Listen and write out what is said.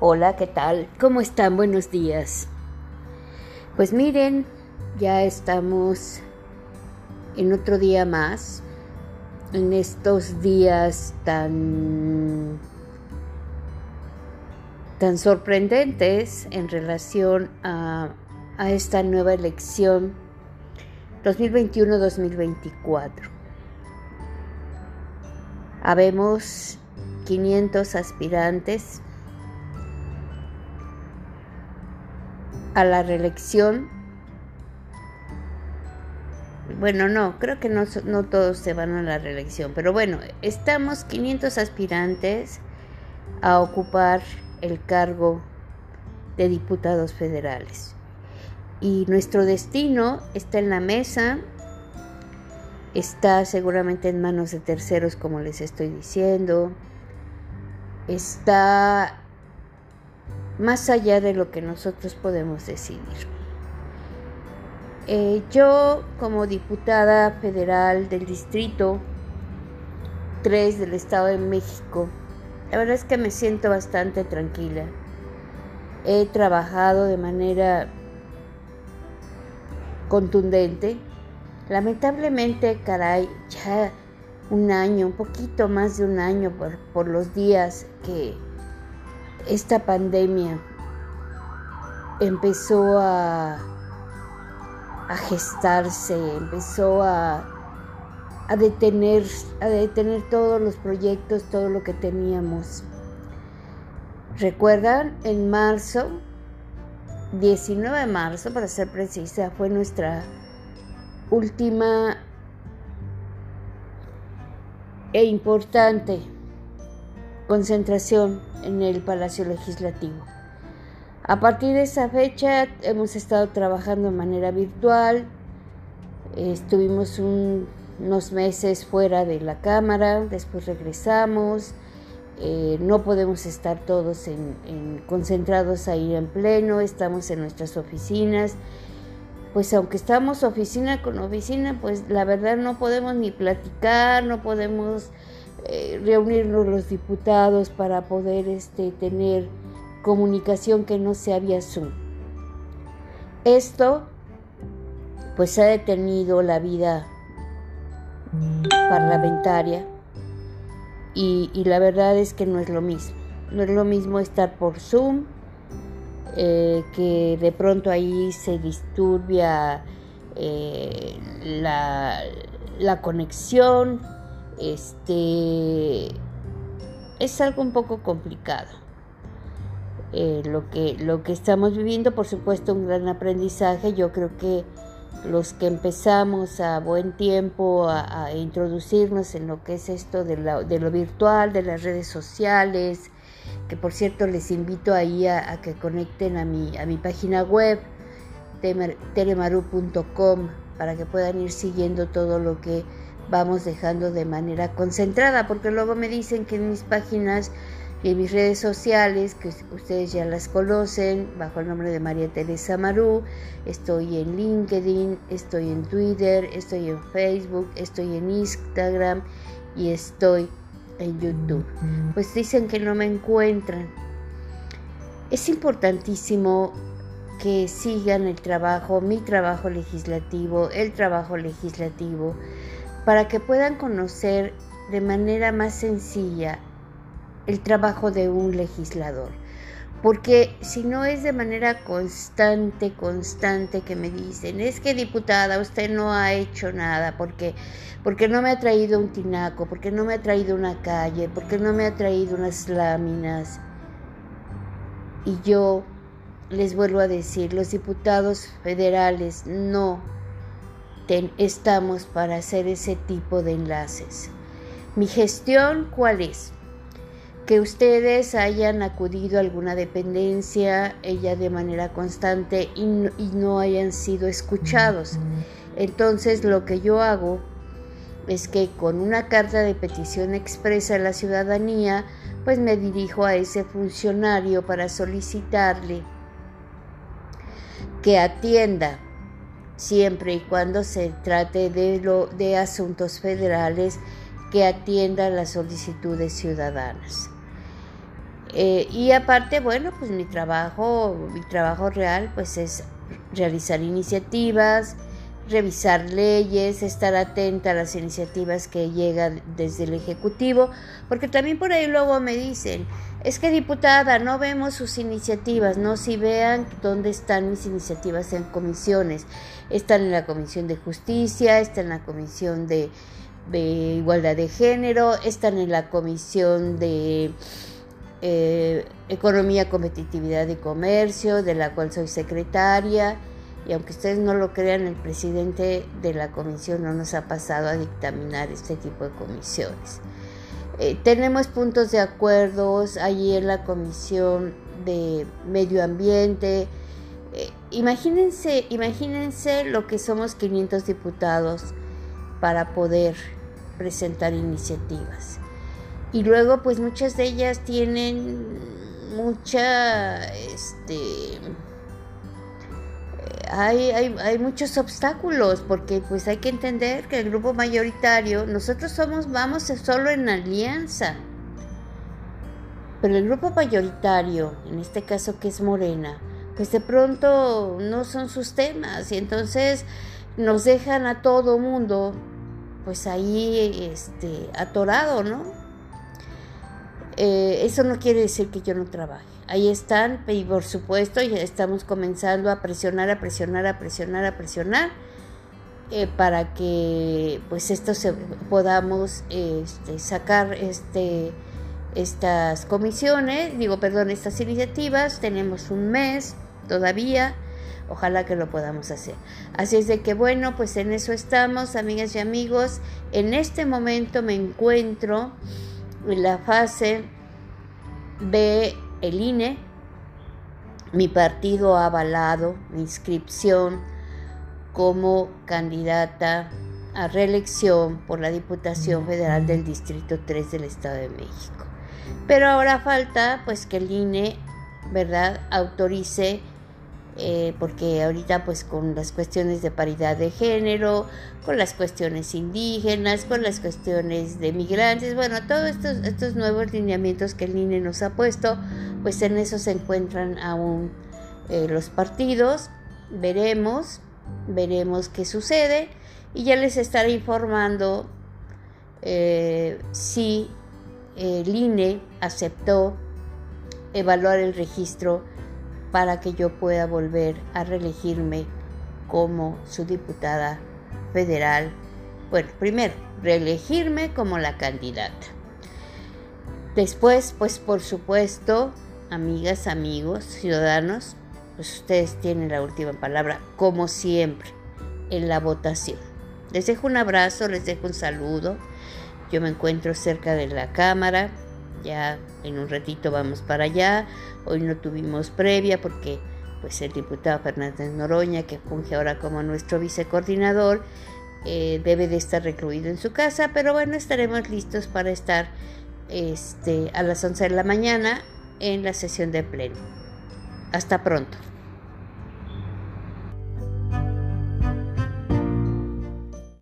Hola, ¿qué tal? ¿Cómo están? Buenos días. Pues miren, ya estamos en otro día más, en estos días tan tan sorprendentes en relación a, a esta nueva elección 2021-2024. Habemos 500 aspirantes a la reelección. Bueno, no, creo que no, todos se van a la reelección, pero bueno, estamos 500 aspirantes a ocupar el cargo de diputados federales. Y nuestro destino está en la mesa, está seguramente en manos de terceros, como les estoy diciendo, está más allá de lo que nosotros podemos decidir. Eh, yo como diputada federal del Distrito 3 del Estado de México, la verdad es que me siento bastante tranquila. He trabajado de manera contundente. Lamentablemente, caray, ya un año, un poquito más de un año por, por los días que esta pandemia empezó a, gestarse, empezó a detener, a detener todos los proyectos, todo lo que teníamos. ¿Recuerdan? En marzo, 19 de marzo, para ser precisa, fue nuestra última e importante concentración en el Palacio Legislativo. A partir de esa fecha hemos estado trabajando de manera virtual, estuvimos un unos meses fuera de la cámara, después regresamos, eh, no podemos estar todos en, concentrados ahí en pleno, estamos en nuestras oficinas. Pues aunque estamos oficina con oficina, pues la verdad no podemos ni platicar, no podemos eh, reunirnos los diputados para poder este, tener comunicación que no sea vía Zoom. Esto pues ha detenido la vida parlamentaria y, la verdad es que no es lo mismo. No es lo mismo estar por Zoom, eh, que de pronto ahí se disturbia eh, la, la, conexión. Este es algo un poco complicado. Eh, lo, que, lo que estamos viviendo, por supuesto, un gran aprendizaje. Yo creo que los que empezamos a buen tiempo a, introducirnos en lo que es esto de, lo virtual, de las redes sociales, que por cierto les invito ahí a, que conecten a mi, a mi página web, telemaru.com, para que puedan ir siguiendo todo lo que vamos dejando de manera concentrada, porque luego me dicen que en mis páginas y en mis redes sociales, que ustedes ya las conocen, bajo el nombre de María Teresa Marú. Estoy en LinkedIn, estoy en Twitter, estoy en Facebook, estoy en Instagram y estoy en YouTube. Pues dicen que no me encuentran. Es importantísimo que sigan el trabajo, mi trabajo legislativo, el trabajo legislativo, para que puedan conocer de manera más sencilla el trabajo de un legislador. Porque si no es de manera constante, constante que me dicen, es que diputada, usted no ha hecho nada, porque, porque no me ha traído un tinaco, porque no me ha traído una calle, porque no me ha traído unas láminas. Y yo les vuelvo a decir, los diputados federales no estamos para hacer ese tipo de enlaces. Mi gestión, ¿cuál es? que ustedes hayan acudido a alguna dependencia, ella de manera constante y no, hayan sido escuchados. Entonces lo que yo hago es que con una carta de petición expresa a la ciudadanía, pues me dirijo a ese funcionario para solicitarle que atienda siempre y cuando se trate de, lo, de asuntos federales que atienda las solicitudes ciudadanas. Eh, y aparte, bueno, pues mi trabajo, mi trabajo real, pues es realizar iniciativas, revisar leyes, estar atenta a las iniciativas que llegan desde el Ejecutivo, porque también por ahí luego me dicen, es que diputada, no vemos sus iniciativas, no si vean dónde están mis iniciativas en comisiones, están en la Comisión de Justicia, están en la Comisión de, Igualdad de Género, están en la Comisión de eh, Economía, Competitividad y Comercio, de la cual soy secretaria, y aunque ustedes no lo crean, el presidente de la comisión no nos ha pasado a dictaminar este tipo de comisiones. Eh, tenemos puntos de acuerdos allí en la comisión de medio ambiente. Eh, imagínense, imagínense lo que somos 500 diputados para poder presentar iniciativas. Y luego, pues muchas de ellas tienen mucha, este, hay, hay, muchos obstáculos porque pues hay que entender que el grupo mayoritario, nosotros somos, vamos solo en alianza, pero el grupo mayoritario, en este caso que es Morena, pues de pronto no son sus temas y entonces nos dejan a todo mundo pues ahí este, atorado, ¿no? Eh, eso no quiere decir que yo no trabaje ahí están y por supuesto ya estamos comenzando a presionar, a presionar, a presionar, a presionar eh, para que pues esto se podamos este, sacar este estas comisiones, digo perdón, estas iniciativas, tenemos un mes todavía, ojalá que lo podamos hacer. Así es de que bueno, pues en eso estamos, amigas y amigos. En este momento me encuentro en la fase de el INE, mi partido ha avalado mi inscripción como candidata a reelección por la Diputación Federal del Distrito 3 del Estado de México. Pero ahora falta pues que el INE, ¿verdad?, autorice eh, porque ahorita pues con las cuestiones de paridad de género, con las cuestiones indígenas, con las cuestiones de migrantes, bueno, todos estos, estos nuevos lineamientos que el INE nos ha puesto, pues en eso se encuentran aún eh, los partidos, veremos, veremos qué sucede y ya les estaré informando eh, si el INE aceptó evaluar el registro para que yo pueda volver a reelegirme como su diputada federal. Bueno, primero, reelegirme como la candidata. Después, pues por supuesto, amigas, amigos, ciudadanos, pues ustedes tienen la última palabra, como siempre, en la votación. Les dejo un abrazo, les dejo un saludo. Yo me encuentro cerca de la cámara, ya en un ratito vamos para allá. Hoy no tuvimos previa porque pues el diputado Fernández Noroña, que funge ahora como nuestro vicecoordinador, eh, debe de estar recluido en su casa, pero bueno, estaremos listos para estar este, a las 11 de la mañana en la sesión de pleno. Hasta pronto.